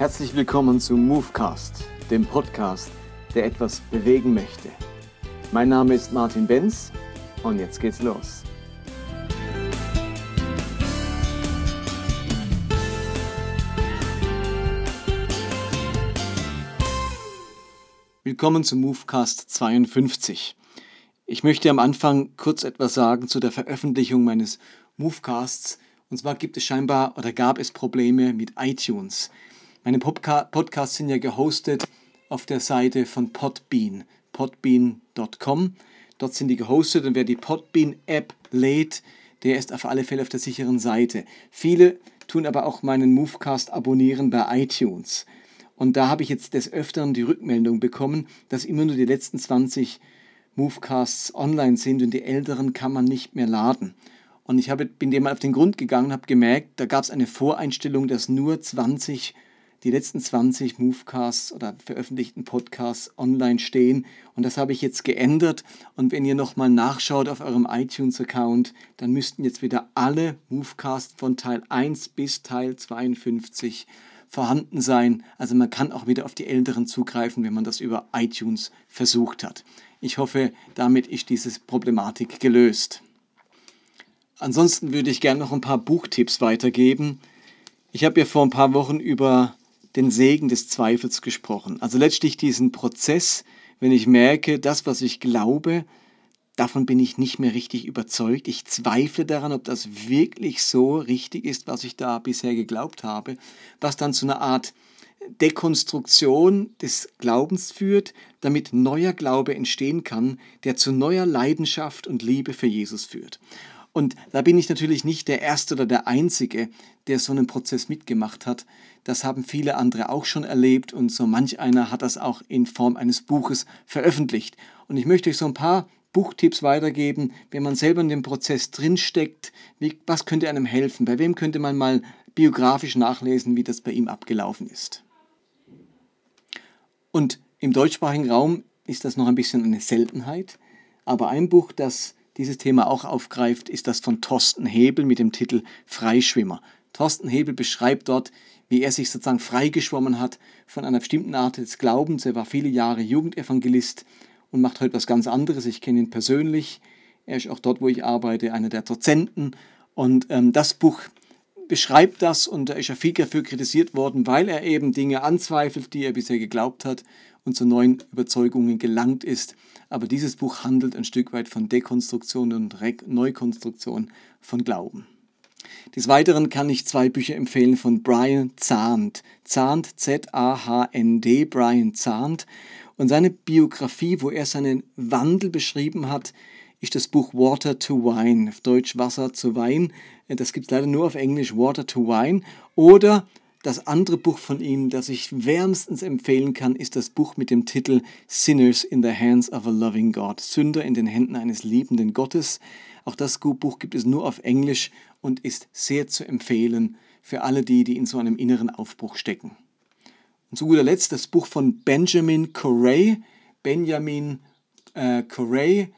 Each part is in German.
Herzlich willkommen zu Movecast, dem Podcast, der etwas bewegen möchte. Mein Name ist Martin Benz und jetzt geht's los. Willkommen zu Movecast 52. Ich möchte am Anfang kurz etwas sagen zu der Veröffentlichung meines Movecasts. Und zwar gibt es scheinbar oder gab es Probleme mit iTunes. Meine Podca Podcasts sind ja gehostet auf der Seite von Podbean, podbean.com. Dort sind die gehostet und wer die Podbean-App lädt, der ist auf alle Fälle auf der sicheren Seite. Viele tun aber auch meinen Movecast abonnieren bei iTunes. Und da habe ich jetzt des Öfteren die Rückmeldung bekommen, dass immer nur die letzten 20 Movecasts online sind und die älteren kann man nicht mehr laden. Und ich habe, bin dem mal auf den Grund gegangen und habe gemerkt, da gab es eine Voreinstellung, dass nur 20 die letzten 20 Movecasts oder veröffentlichten Podcasts online stehen. Und das habe ich jetzt geändert. Und wenn ihr nochmal nachschaut auf eurem iTunes-Account, dann müssten jetzt wieder alle Movecasts von Teil 1 bis Teil 52 vorhanden sein. Also man kann auch wieder auf die älteren zugreifen, wenn man das über iTunes versucht hat. Ich hoffe, damit ist diese Problematik gelöst. Ansonsten würde ich gerne noch ein paar Buchtipps weitergeben. Ich habe ja vor ein paar Wochen über den Segen des Zweifels gesprochen. Also letztlich diesen Prozess, wenn ich merke, das, was ich glaube, davon bin ich nicht mehr richtig überzeugt. Ich zweifle daran, ob das wirklich so richtig ist, was ich da bisher geglaubt habe, was dann zu einer Art Dekonstruktion des Glaubens führt, damit neuer Glaube entstehen kann, der zu neuer Leidenschaft und Liebe für Jesus führt. Und da bin ich natürlich nicht der Erste oder der Einzige, der so einen Prozess mitgemacht hat. Das haben viele andere auch schon erlebt und so manch einer hat das auch in Form eines Buches veröffentlicht. Und ich möchte euch so ein paar Buchtipps weitergeben, wenn man selber in dem Prozess drinsteckt, wie, was könnte einem helfen, bei wem könnte man mal biografisch nachlesen, wie das bei ihm abgelaufen ist. Und im deutschsprachigen Raum ist das noch ein bisschen eine Seltenheit, aber ein Buch, das dieses Thema auch aufgreift, ist das von Thorsten Hebel mit dem Titel Freischwimmer. Thorsten Hebel beschreibt dort, wie er sich sozusagen freigeschwommen hat von einer bestimmten Art des Glaubens. Er war viele Jahre Jugendevangelist und macht heute was ganz anderes. Ich kenne ihn persönlich. Er ist auch dort, wo ich arbeite, einer der Dozenten. Und ähm, das Buch beschreibt das und da ist er viel dafür kritisiert worden, weil er eben Dinge anzweifelt, die er bisher geglaubt hat und zu neuen Überzeugungen gelangt ist. Aber dieses Buch handelt ein Stück weit von Dekonstruktion und Neukonstruktion von Glauben. Des Weiteren kann ich zwei Bücher empfehlen von Brian Zahnt. Zahnt, Z-A-H-N-D, Brian Zahnt. Und seine Biografie, wo er seinen Wandel beschrieben hat, ist das Buch Water to Wine, auf Deutsch Wasser zu Wein. Das gibt es leider nur auf Englisch, Water to Wine. Oder das andere Buch von ihm, das ich wärmstens empfehlen kann, ist das Buch mit dem Titel Sinners in the Hands of a Loving God. Sünder in den Händen eines liebenden Gottes. Auch das Buch gibt es nur auf Englisch und ist sehr zu empfehlen für alle die, die in so einem inneren Aufbruch stecken. Und zu guter Letzt das Buch von Benjamin Corey. Benjamin äh, Corey.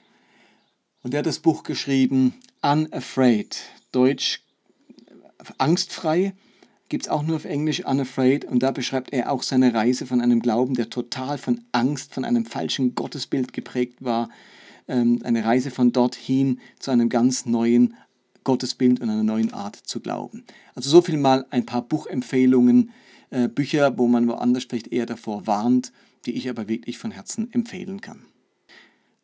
Und der hat das Buch geschrieben Unafraid. Deutsch angstfrei gibt es auch nur auf Englisch Unafraid und da beschreibt er auch seine Reise von einem Glauben, der total von Angst, von einem falschen Gottesbild geprägt war. Ähm, eine Reise von dorthin zu einem ganz neuen Gottesbild und einer neuen Art zu glauben. Also so viel mal ein paar Buchempfehlungen, äh, Bücher, wo man woanders vielleicht eher davor warnt, die ich aber wirklich von Herzen empfehlen kann.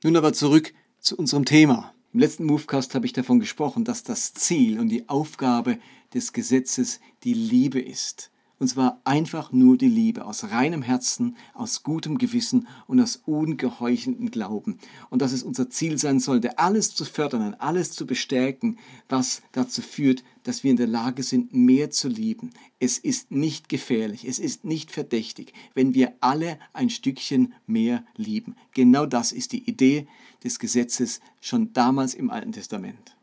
Nun aber zurück zu unserem Thema. Im letzten Movecast habe ich davon gesprochen, dass das Ziel und die Aufgabe des Gesetzes die Liebe ist. Und zwar einfach nur die Liebe aus reinem Herzen, aus gutem Gewissen und aus ungeheuchelndem Glauben. Und dass es unser Ziel sein sollte, alles zu fördern und alles zu bestärken, was dazu führt, dass wir in der Lage sind, mehr zu lieben. Es ist nicht gefährlich, es ist nicht verdächtig, wenn wir alle ein Stückchen mehr lieben. Genau das ist die Idee des Gesetzes schon damals im Alten Testament.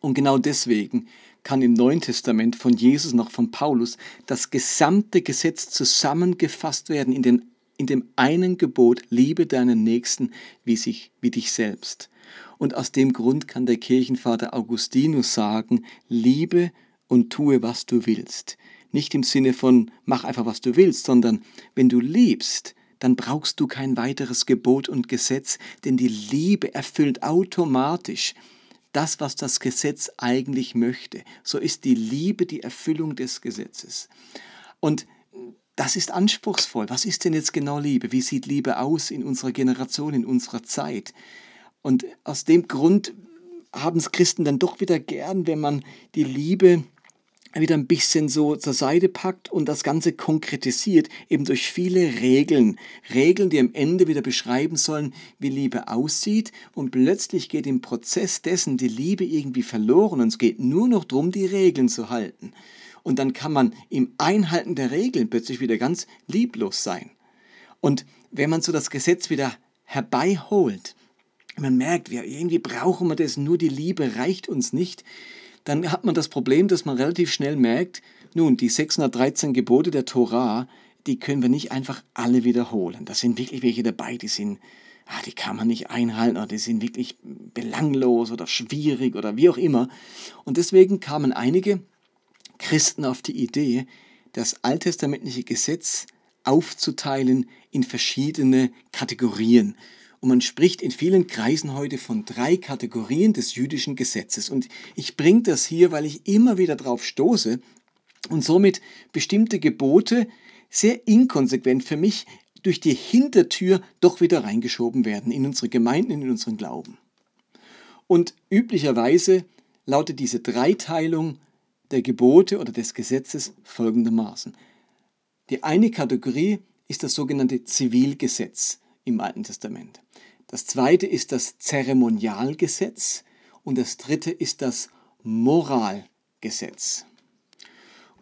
Und genau deswegen kann im Neuen Testament von Jesus noch von Paulus das gesamte Gesetz zusammengefasst werden in, den, in dem einen Gebot, liebe deinen Nächsten wie, sich, wie dich selbst. Und aus dem Grund kann der Kirchenvater Augustinus sagen, liebe und tue, was du willst. nicht im Sinne von mach einfach, was du willst, sondern wenn du liebst, dann brauchst du kein weiteres Gebot und Gesetz, denn die Liebe erfüllt automatisch das, was das Gesetz eigentlich möchte. So ist die Liebe die Erfüllung des Gesetzes. Und das ist anspruchsvoll. Was ist denn jetzt genau Liebe? Wie sieht Liebe aus in unserer Generation, in unserer Zeit? Und aus dem Grund haben es Christen dann doch wieder gern, wenn man die Liebe wieder ein bisschen so zur Seite packt und das Ganze konkretisiert, eben durch viele Regeln. Regeln, die am Ende wieder beschreiben sollen, wie Liebe aussieht. Und plötzlich geht im Prozess dessen die Liebe irgendwie verloren und es geht nur noch darum, die Regeln zu halten. Und dann kann man im Einhalten der Regeln plötzlich wieder ganz lieblos sein. Und wenn man so das Gesetz wieder herbeiholt, man merkt, irgendwie brauchen wir das, nur die Liebe reicht uns nicht, dann hat man das Problem, dass man relativ schnell merkt, nun, die 613 Gebote der Torah, die können wir nicht einfach alle wiederholen. Da sind wirklich welche dabei, die sind, ah, die kann man nicht einhalten oder die sind wirklich belanglos oder schwierig oder wie auch immer. Und deswegen kamen einige Christen auf die Idee, das alttestamentliche Gesetz aufzuteilen in verschiedene Kategorien. Und man spricht in vielen Kreisen heute von drei Kategorien des jüdischen Gesetzes. Und ich bringe das hier, weil ich immer wieder darauf stoße und somit bestimmte Gebote sehr inkonsequent für mich durch die Hintertür doch wieder reingeschoben werden in unsere Gemeinden, in unseren Glauben. Und üblicherweise lautet diese Dreiteilung der Gebote oder des Gesetzes folgendermaßen. Die eine Kategorie ist das sogenannte Zivilgesetz im Alten Testament. Das zweite ist das Zeremonialgesetz und das dritte ist das Moralgesetz.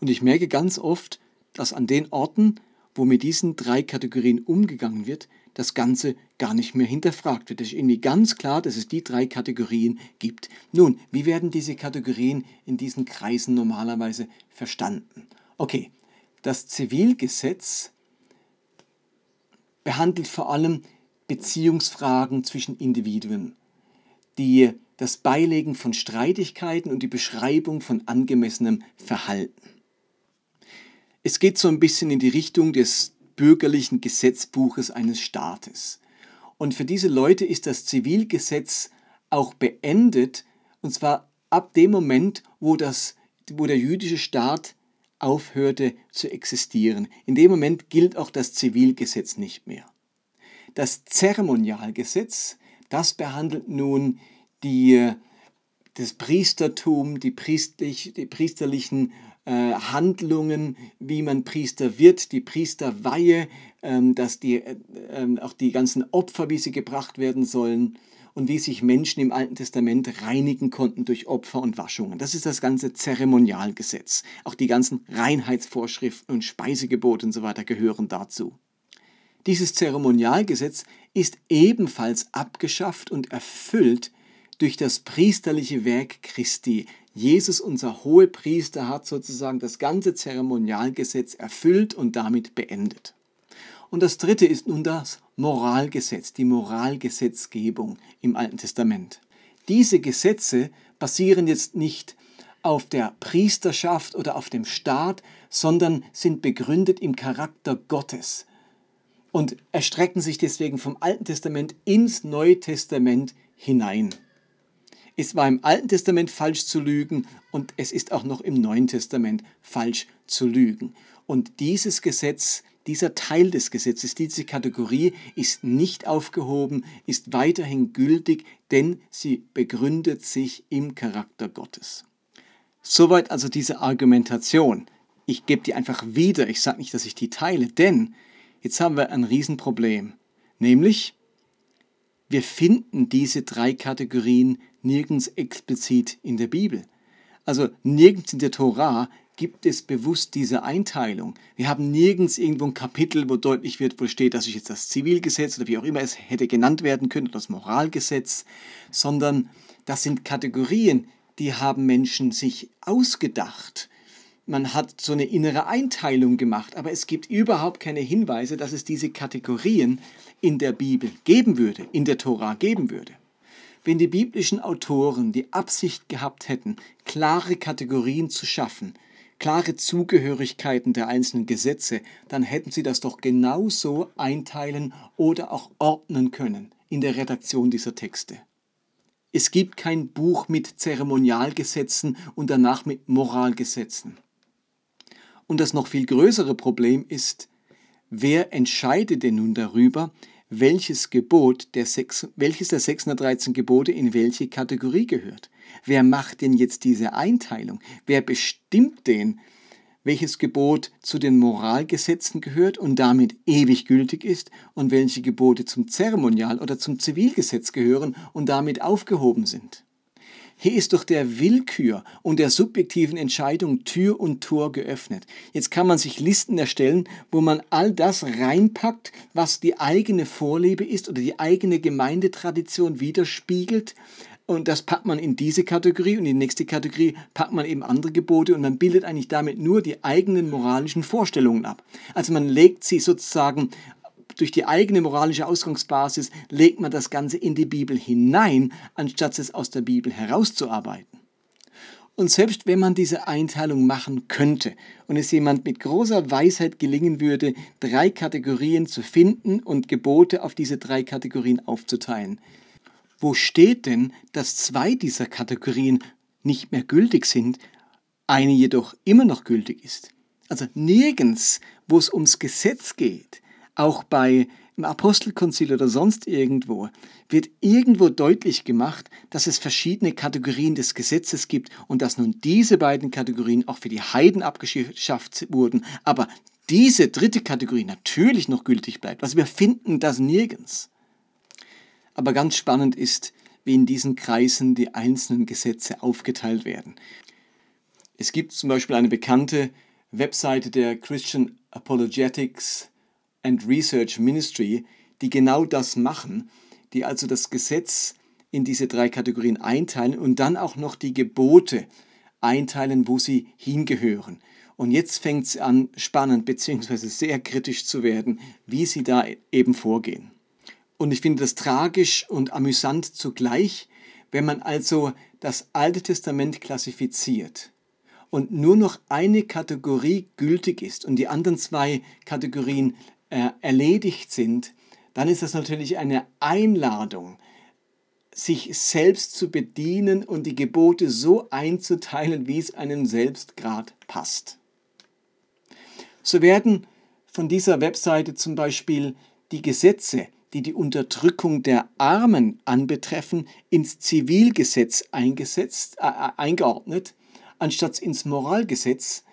Und ich merke ganz oft, dass an den Orten, wo mit diesen drei Kategorien umgegangen wird, das Ganze gar nicht mehr hinterfragt wird. Es ist irgendwie ganz klar, dass es die drei Kategorien gibt. Nun, wie werden diese Kategorien in diesen Kreisen normalerweise verstanden? Okay, das Zivilgesetz behandelt vor allem Beziehungsfragen zwischen Individuen, die das Beilegen von Streitigkeiten und die Beschreibung von angemessenem Verhalten. Es geht so ein bisschen in die Richtung des bürgerlichen Gesetzbuches eines Staates. Und für diese Leute ist das Zivilgesetz auch beendet, und zwar ab dem Moment, wo, das, wo der jüdische Staat aufhörte zu existieren. In dem Moment gilt auch das Zivilgesetz nicht mehr. Das Zeremonialgesetz, das behandelt nun die, das Priestertum, die, priestlich, die priesterlichen äh, Handlungen, wie man Priester wird, die Priesterweihe, ähm, dass die, äh, ähm, auch die ganzen Opfer, wie sie gebracht werden sollen und wie sich Menschen im Alten Testament reinigen konnten durch Opfer und Waschungen. Das ist das ganze Zeremonialgesetz. Auch die ganzen Reinheitsvorschriften und Speisegebote und so weiter gehören dazu. Dieses Zeremonialgesetz ist ebenfalls abgeschafft und erfüllt durch das priesterliche Werk Christi. Jesus, unser Hohepriester, hat sozusagen das ganze Zeremonialgesetz erfüllt und damit beendet. Und das dritte ist nun das Moralgesetz, die Moralgesetzgebung im Alten Testament. Diese Gesetze basieren jetzt nicht auf der Priesterschaft oder auf dem Staat, sondern sind begründet im Charakter Gottes, und erstrecken sich deswegen vom Alten Testament ins Neue Testament hinein. Es war im Alten Testament falsch zu lügen und es ist auch noch im Neuen Testament falsch zu lügen. Und dieses Gesetz, dieser Teil des Gesetzes, diese Kategorie ist nicht aufgehoben, ist weiterhin gültig, denn sie begründet sich im Charakter Gottes. Soweit also diese Argumentation. Ich gebe die einfach wieder, ich sage nicht, dass ich die teile, denn Jetzt haben wir ein Riesenproblem, nämlich wir finden diese drei Kategorien nirgends explizit in der Bibel. Also nirgends in der Tora gibt es bewusst diese Einteilung. Wir haben nirgends irgendwo ein Kapitel, wo deutlich wird, wo steht, dass ich jetzt das Zivilgesetz oder wie auch immer es hätte genannt werden können, das Moralgesetz, sondern das sind Kategorien, die haben Menschen sich ausgedacht man hat so eine innere Einteilung gemacht, aber es gibt überhaupt keine Hinweise, dass es diese Kategorien in der Bibel geben würde, in der Tora geben würde. Wenn die biblischen Autoren die Absicht gehabt hätten, klare Kategorien zu schaffen, klare Zugehörigkeiten der einzelnen Gesetze, dann hätten sie das doch genauso einteilen oder auch ordnen können in der Redaktion dieser Texte. Es gibt kein Buch mit Zeremonialgesetzen und danach mit Moralgesetzen. Und das noch viel größere Problem ist, wer entscheidet denn nun darüber, welches Gebot der sechs, welches der 613 Gebote in welche Kategorie gehört? Wer macht denn jetzt diese Einteilung? Wer bestimmt denn, welches Gebot zu den Moralgesetzen gehört und damit ewig gültig ist und welche Gebote zum Zeremonial- oder zum Zivilgesetz gehören und damit aufgehoben sind? Hier ist doch der Willkür und der subjektiven Entscheidung Tür und Tor geöffnet. Jetzt kann man sich Listen erstellen, wo man all das reinpackt, was die eigene Vorliebe ist oder die eigene Gemeindetradition widerspiegelt. Und das packt man in diese Kategorie und in die nächste Kategorie packt man eben andere Gebote und man bildet eigentlich damit nur die eigenen moralischen Vorstellungen ab. Also man legt sie sozusagen durch die eigene moralische Ausgangsbasis legt man das Ganze in die Bibel hinein, anstatt es aus der Bibel herauszuarbeiten. Und selbst wenn man diese Einteilung machen könnte und es jemand mit großer Weisheit gelingen würde, drei Kategorien zu finden und Gebote auf diese drei Kategorien aufzuteilen, wo steht denn, dass zwei dieser Kategorien nicht mehr gültig sind, eine jedoch immer noch gültig ist? Also nirgends, wo es ums Gesetz geht, auch bei im Apostelkonzil oder sonst irgendwo, wird irgendwo deutlich gemacht, dass es verschiedene Kategorien des Gesetzes gibt und dass nun diese beiden Kategorien auch für die Heiden abgeschafft wurden, aber diese dritte Kategorie natürlich noch gültig bleibt. Also wir finden das nirgends. Aber ganz spannend ist, wie in diesen Kreisen die einzelnen Gesetze aufgeteilt werden. Es gibt zum Beispiel eine bekannte Webseite der Christian Apologetics, and Research Ministry, die genau das machen, die also das Gesetz in diese drei Kategorien einteilen und dann auch noch die Gebote einteilen, wo sie hingehören. Und jetzt fängt es an, spannend bzw. sehr kritisch zu werden, wie sie da eben vorgehen. Und ich finde das tragisch und amüsant zugleich, wenn man also das Alte Testament klassifiziert und nur noch eine Kategorie gültig ist und die anderen zwei Kategorien äh, erledigt sind, dann ist das natürlich eine Einladung, sich selbst zu bedienen und die Gebote so einzuteilen, wie es einem selbst gerade passt. So werden von dieser Webseite zum Beispiel die Gesetze, die die Unterdrückung der Armen anbetreffen, ins Zivilgesetz eingesetzt, äh, äh eingeordnet, anstatt ins Moralgesetz,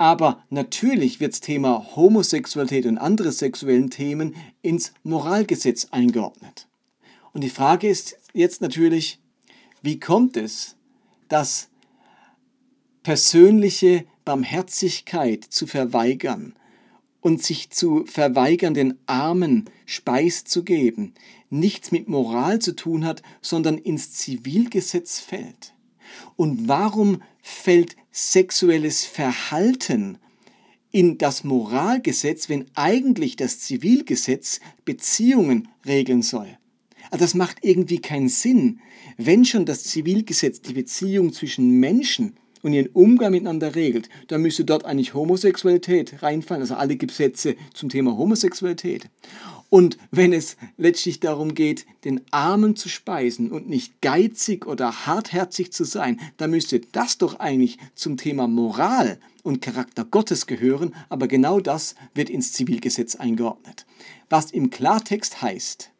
aber natürlich wird das Thema Homosexualität und andere sexuellen Themen ins Moralgesetz eingeordnet. Und die Frage ist jetzt natürlich, wie kommt es, dass persönliche Barmherzigkeit zu verweigern und sich zu verweigern, den Armen Speis zu geben, nichts mit Moral zu tun hat, sondern ins Zivilgesetz fällt? Und warum fällt sexuelles Verhalten in das Moralgesetz, wenn eigentlich das Zivilgesetz Beziehungen regeln soll? Also das macht irgendwie keinen Sinn. Wenn schon das Zivilgesetz die Beziehung zwischen Menschen und ihren Umgang miteinander regelt, dann müsste dort eigentlich Homosexualität reinfallen, also alle Gesetze zum Thema Homosexualität. Und wenn es letztlich darum geht, den Armen zu speisen und nicht geizig oder hartherzig zu sein, dann müsste das doch eigentlich zum Thema Moral und Charakter Gottes gehören, aber genau das wird ins Zivilgesetz eingeordnet. Was im Klartext heißt,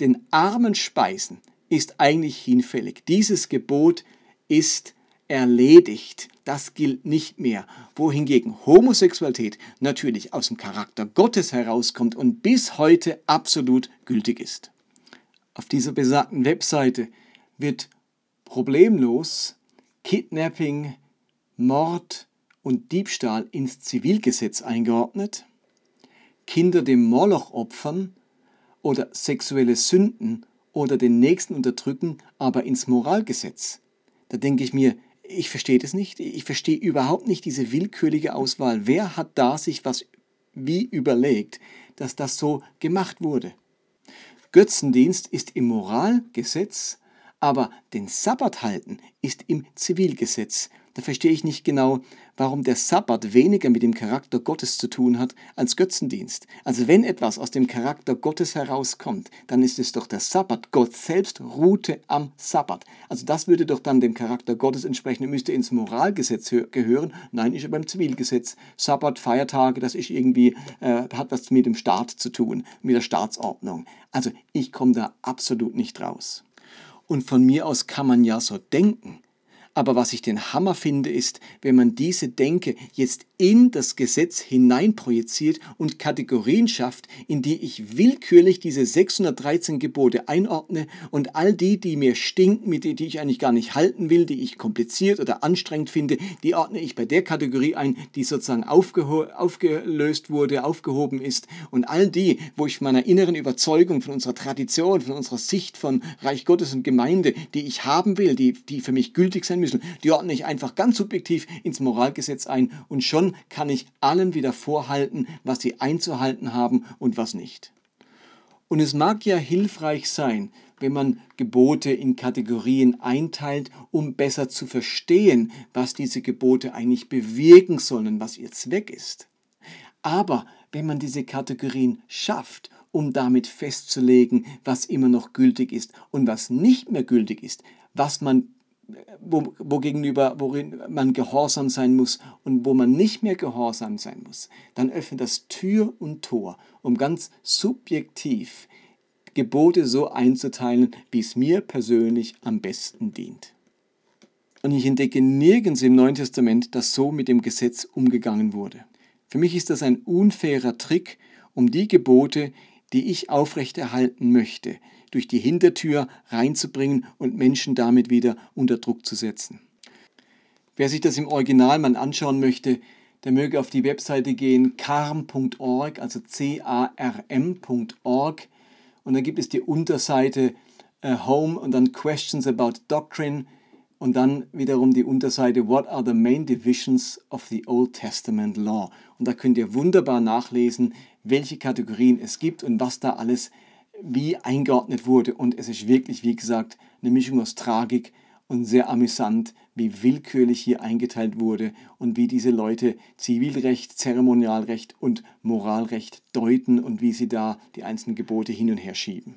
den Armen speisen ist eigentlich hinfällig. Dieses Gebot ist erledigt. Das gilt nicht mehr. Wohingegen Homosexualität natürlich aus dem Charakter Gottes herauskommt und bis heute absolut gültig ist. Auf dieser besagten Webseite wird problemlos Kidnapping, Mord und Diebstahl ins Zivilgesetz eingeordnet, Kinder dem Moloch opfern oder sexuelle Sünden oder den Nächsten unterdrücken, aber ins Moralgesetz. Da denke ich mir, ich verstehe das nicht. Ich verstehe überhaupt nicht diese willkürliche Auswahl. Wer hat da sich was wie überlegt, dass das so gemacht wurde? Götzendienst ist im Moralgesetz, aber den Sabbat halten ist im Zivilgesetz. Da verstehe ich nicht genau, warum der Sabbat weniger mit dem Charakter Gottes zu tun hat als Götzendienst. Also wenn etwas aus dem Charakter Gottes herauskommt, dann ist es doch der Sabbat. Gott selbst ruhte am Sabbat. Also das würde doch dann dem Charakter Gottes entsprechen, müsste ins Moralgesetz gehören. Nein, ist ja beim Zivilgesetz. Sabbat, Feiertage, das ist irgendwie, äh, hat was mit dem Staat zu tun, mit der Staatsordnung. Also ich komme da absolut nicht raus. Und von mir aus kann man ja so denken. Aber was ich den Hammer finde, ist, wenn man diese Denke jetzt in das Gesetz hineinprojiziert und Kategorien schafft, in die ich willkürlich diese 613 Gebote einordne und all die, die mir stinken, mit denen ich eigentlich gar nicht halten will, die ich kompliziert oder anstrengend finde, die ordne ich bei der Kategorie ein, die sozusagen aufgelöst wurde, aufgehoben ist. Und all die, wo ich meiner inneren Überzeugung von unserer Tradition, von unserer Sicht von Reich Gottes und Gemeinde, die ich haben will, die, die für mich gültig sein müssen, die ordne ich einfach ganz subjektiv ins Moralgesetz ein und schon kann ich allen wieder vorhalten, was sie einzuhalten haben und was nicht. Und es mag ja hilfreich sein, wenn man Gebote in Kategorien einteilt, um besser zu verstehen, was diese Gebote eigentlich bewirken sollen, was ihr Zweck ist. Aber wenn man diese Kategorien schafft, um damit festzulegen, was immer noch gültig ist und was nicht mehr gültig ist, was man wo, wo gegenüber, worin man gehorsam sein muss und wo man nicht mehr gehorsam sein muss, dann öffnet das Tür und Tor, um ganz subjektiv Gebote so einzuteilen, wie es mir persönlich am besten dient. Und ich entdecke nirgends im Neuen Testament, dass so mit dem Gesetz umgegangen wurde. Für mich ist das ein unfairer Trick, um die Gebote, die ich aufrechterhalten möchte, durch die Hintertür reinzubringen und Menschen damit wieder unter Druck zu setzen. Wer sich das im Original mal anschauen möchte, der möge auf die Webseite gehen, carm.org, also c-a-r-m.org. Und da gibt es die Unterseite äh, Home und dann Questions about Doctrine und dann wiederum die Unterseite What are the main divisions of the Old Testament Law? Und da könnt ihr wunderbar nachlesen, welche Kategorien es gibt und was da alles wie eingeordnet wurde. Und es ist wirklich, wie gesagt, eine Mischung aus Tragik und sehr amüsant, wie willkürlich hier eingeteilt wurde und wie diese Leute Zivilrecht, Zeremonialrecht und Moralrecht deuten und wie sie da die einzelnen Gebote hin und her schieben.